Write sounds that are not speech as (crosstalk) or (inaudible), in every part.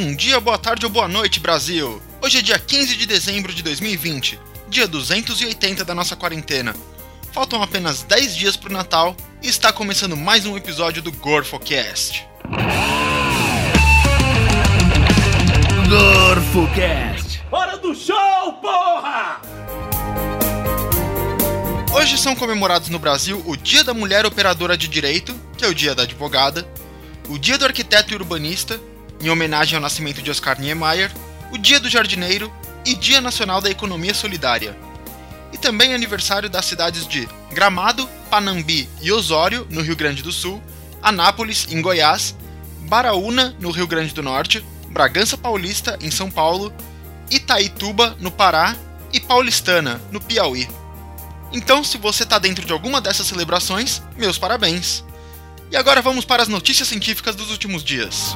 Bom dia, boa tarde ou boa noite, Brasil! Hoje é dia 15 de dezembro de 2020, dia 280 da nossa quarentena. Faltam apenas 10 dias pro Natal e está começando mais um episódio do GorfoCast. GorfoCast! Hora do show, porra! Hoje são comemorados no Brasil o Dia da Mulher Operadora de Direito, que é o Dia da Advogada, o Dia do Arquiteto e Urbanista, em homenagem ao nascimento de Oscar Niemeyer, o Dia do Jardineiro e Dia Nacional da Economia Solidária. E também aniversário das cidades de Gramado, Panambi e Osório, no Rio Grande do Sul, Anápolis, em Goiás, Baraúna, no Rio Grande do Norte, Bragança Paulista, em São Paulo, Itaituba, no Pará e Paulistana, no Piauí. Então, se você está dentro de alguma dessas celebrações, meus parabéns! E agora vamos para as notícias científicas dos últimos dias.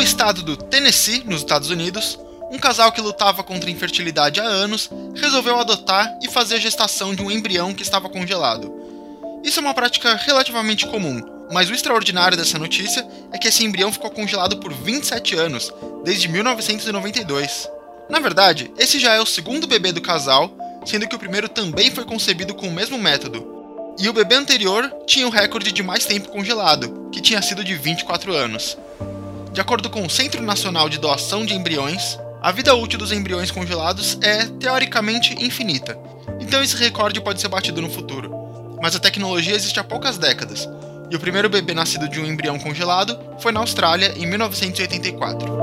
No estado do Tennessee, nos Estados Unidos, um casal que lutava contra a infertilidade há anos resolveu adotar e fazer a gestação de um embrião que estava congelado. Isso é uma prática relativamente comum, mas o extraordinário dessa notícia é que esse embrião ficou congelado por 27 anos, desde 1992. Na verdade, esse já é o segundo bebê do casal, sendo que o primeiro também foi concebido com o mesmo método. E o bebê anterior tinha o recorde de mais tempo congelado, que tinha sido de 24 anos. De acordo com o Centro Nacional de Doação de Embriões, a vida útil dos embriões congelados é teoricamente infinita, então esse recorde pode ser batido no futuro. Mas a tecnologia existe há poucas décadas, e o primeiro bebê nascido de um embrião congelado foi na Austrália em 1984.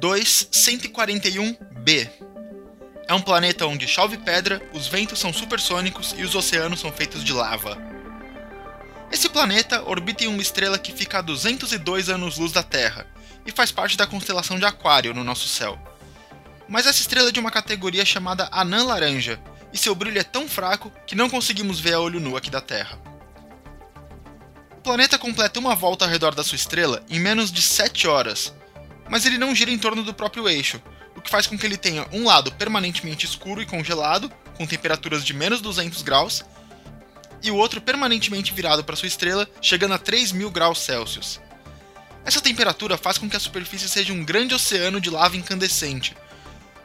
K2141b é um planeta onde chove pedra, os ventos são supersônicos e os oceanos são feitos de lava. Esse planeta orbita em uma estrela que fica a 202 anos-luz da Terra e faz parte da constelação de Aquário no nosso céu. Mas essa estrela é de uma categoria chamada Anã Laranja, e seu brilho é tão fraco que não conseguimos ver a olho nu aqui da Terra. O planeta completa uma volta ao redor da sua estrela em menos de 7 horas, mas ele não gira em torno do próprio eixo, o que faz com que ele tenha um lado permanentemente escuro e congelado, com temperaturas de menos 200 graus, e o outro permanentemente virado para sua estrela, chegando a 3000 graus Celsius. Essa temperatura faz com que a superfície seja um grande oceano de lava incandescente.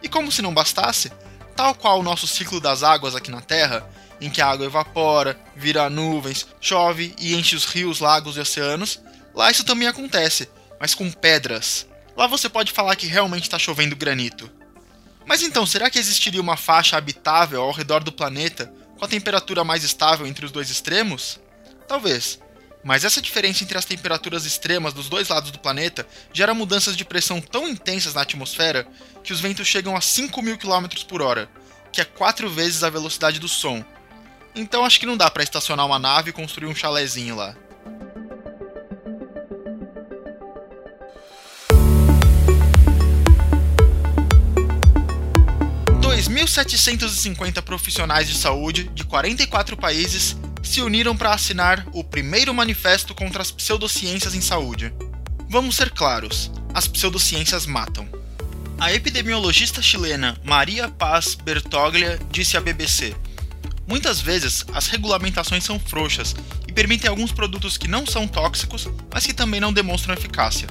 E como se não bastasse, tal qual o nosso ciclo das águas aqui na Terra, em que a água evapora, vira nuvens, chove e enche os rios, lagos e oceanos, lá isso também acontece, mas com pedras. Lá você pode falar que realmente está chovendo granito. Mas então, será que existiria uma faixa habitável ao redor do planeta com a temperatura mais estável entre os dois extremos? Talvez. Mas essa diferença entre as temperaturas extremas dos dois lados do planeta gera mudanças de pressão tão intensas na atmosfera que os ventos chegam a 5 mil km por hora, que é quatro vezes a velocidade do som. Então acho que não dá para estacionar uma nave e construir um chalezinho lá. 2.750 profissionais de saúde de 44 países se uniram para assinar o primeiro manifesto contra as pseudociências em saúde. Vamos ser claros: as pseudociências matam. A epidemiologista chilena Maria Paz Bertoglia disse à BBC: Muitas vezes as regulamentações são frouxas e permitem alguns produtos que não são tóxicos, mas que também não demonstram eficácia.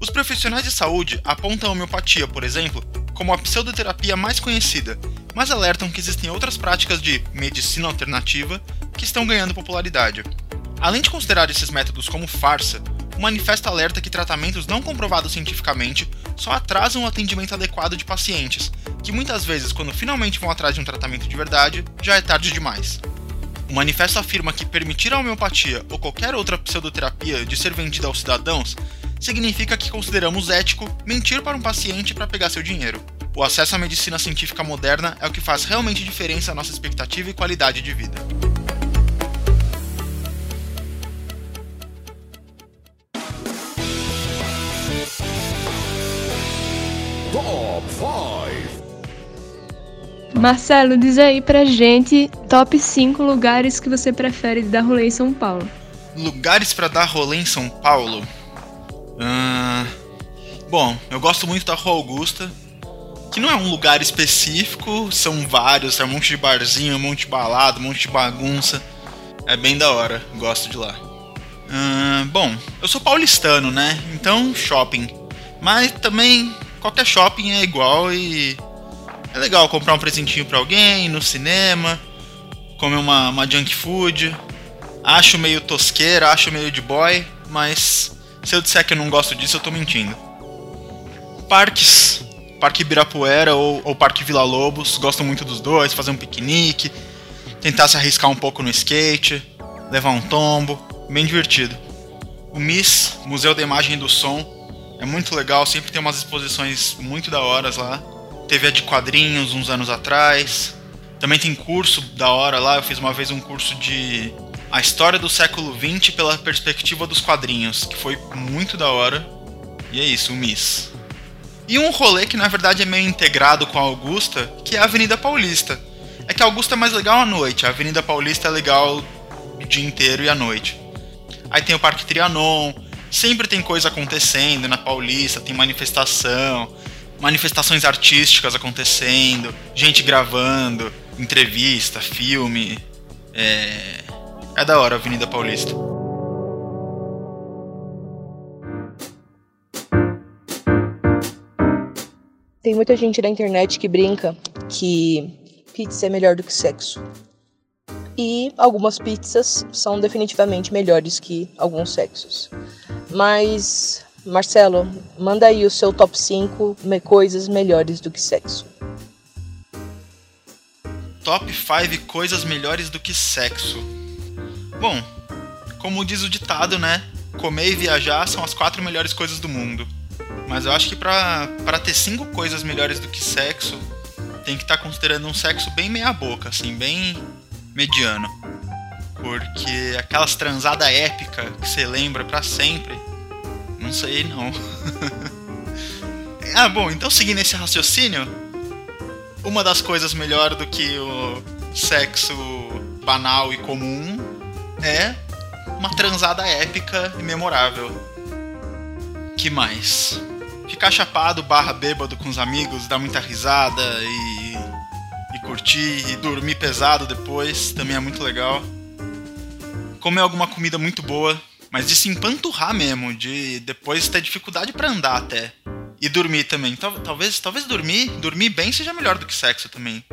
Os profissionais de saúde apontam a homeopatia, por exemplo, como a pseudoterapia mais conhecida, mas alertam que existem outras práticas de medicina alternativa que estão ganhando popularidade. Além de considerar esses métodos como farsa, o manifesto alerta que tratamentos não comprovados cientificamente só atrasam o atendimento adequado de pacientes, que muitas vezes, quando finalmente vão atrás de um tratamento de verdade, já é tarde demais. O manifesto afirma que permitir a homeopatia ou qualquer outra pseudoterapia de ser vendida aos cidadãos significa que consideramos ético mentir para um paciente para pegar seu dinheiro. O acesso à medicina científica moderna é o que faz realmente diferença à nossa expectativa e qualidade de vida. Top 5 Marcelo, diz aí pra gente top 5 lugares que você prefere dar rolê em São Paulo. Lugares para dar rolê em São Paulo? Uh, Bom, eu gosto muito da Rua Augusta, que não é um lugar específico, são vários, é um monte de barzinho, um monte de balada, um monte de bagunça. É bem da hora, gosto de lá. Hum, bom, eu sou paulistano, né? Então, shopping. Mas também qualquer shopping é igual e é legal comprar um presentinho para alguém, no cinema, comer uma, uma junk food. Acho meio tosqueira, acho meio de boy, mas se eu disser que eu não gosto disso, eu tô mentindo. Parques. Parque Ibirapuera ou, ou Parque Vila Lobos, gosto muito dos dois, fazer um piquenique, tentar se arriscar um pouco no skate, levar um tombo, bem divertido. O MIS, Museu da Imagem e do Som, é muito legal, sempre tem umas exposições muito da horas lá. Teve a de quadrinhos uns anos atrás. Também tem curso da hora lá, eu fiz uma vez um curso de a história do século XX pela perspectiva dos quadrinhos, que foi muito da hora. E é isso, o MIS. E um rolê que na verdade é meio integrado com a Augusta, que é a Avenida Paulista. É que a Augusta é mais legal à noite, a Avenida Paulista é legal o dia inteiro e à noite. Aí tem o Parque Trianon, sempre tem coisa acontecendo na Paulista, tem manifestação, manifestações artísticas acontecendo, gente gravando, entrevista, filme. É, é da hora a Avenida Paulista. Tem muita gente na internet que brinca que pizza é melhor do que sexo. E algumas pizzas são definitivamente melhores que alguns sexos. Mas, Marcelo, manda aí o seu top 5 coisas melhores do que sexo. Top 5 coisas melhores do que sexo. Bom, como diz o ditado, né? Comer e viajar são as quatro melhores coisas do mundo. Mas eu acho que pra ter cinco coisas melhores do que sexo, tem que estar tá considerando um sexo bem meia boca, assim, bem mediano. Porque aquelas transada épica que você lembra para sempre, não sei não. (laughs) ah, bom, então seguindo esse raciocínio, uma das coisas melhor do que o sexo banal e comum é uma transada épica e memorável. Que mais? Ficar chapado barra bêbado com os amigos, dar muita risada e, e curtir e dormir pesado depois, também é muito legal. Comer alguma comida muito boa, mas de se empanturrar mesmo, de depois ter dificuldade para andar até. E dormir também. Talvez, talvez dormir, dormir bem seja melhor do que sexo também.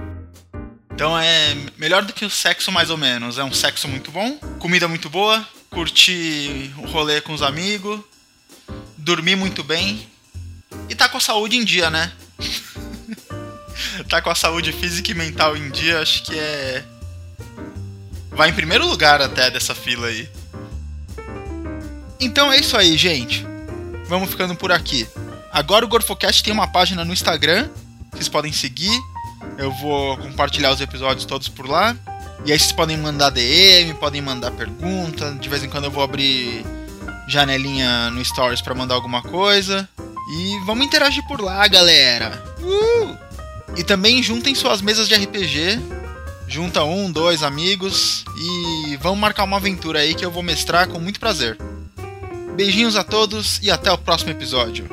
Então é melhor do que o sexo mais ou menos. É um sexo muito bom, comida muito boa, curtir o rolê com os amigos, dormir muito bem e tá com a saúde em dia, né? (laughs) tá com a saúde física e mental em dia, acho que é. Vai em primeiro lugar até dessa fila aí. Então é isso aí, gente. Vamos ficando por aqui. Agora o Gorfocast tem uma página no Instagram, vocês podem seguir. Eu vou compartilhar os episódios todos por lá. E aí vocês podem mandar DM, podem mandar pergunta. De vez em quando eu vou abrir janelinha no Stories para mandar alguma coisa. E vamos interagir por lá, galera. Uh! E também juntem suas mesas de RPG. Junta um, dois amigos e vamos marcar uma aventura aí que eu vou mestrar com muito prazer. Beijinhos a todos e até o próximo episódio.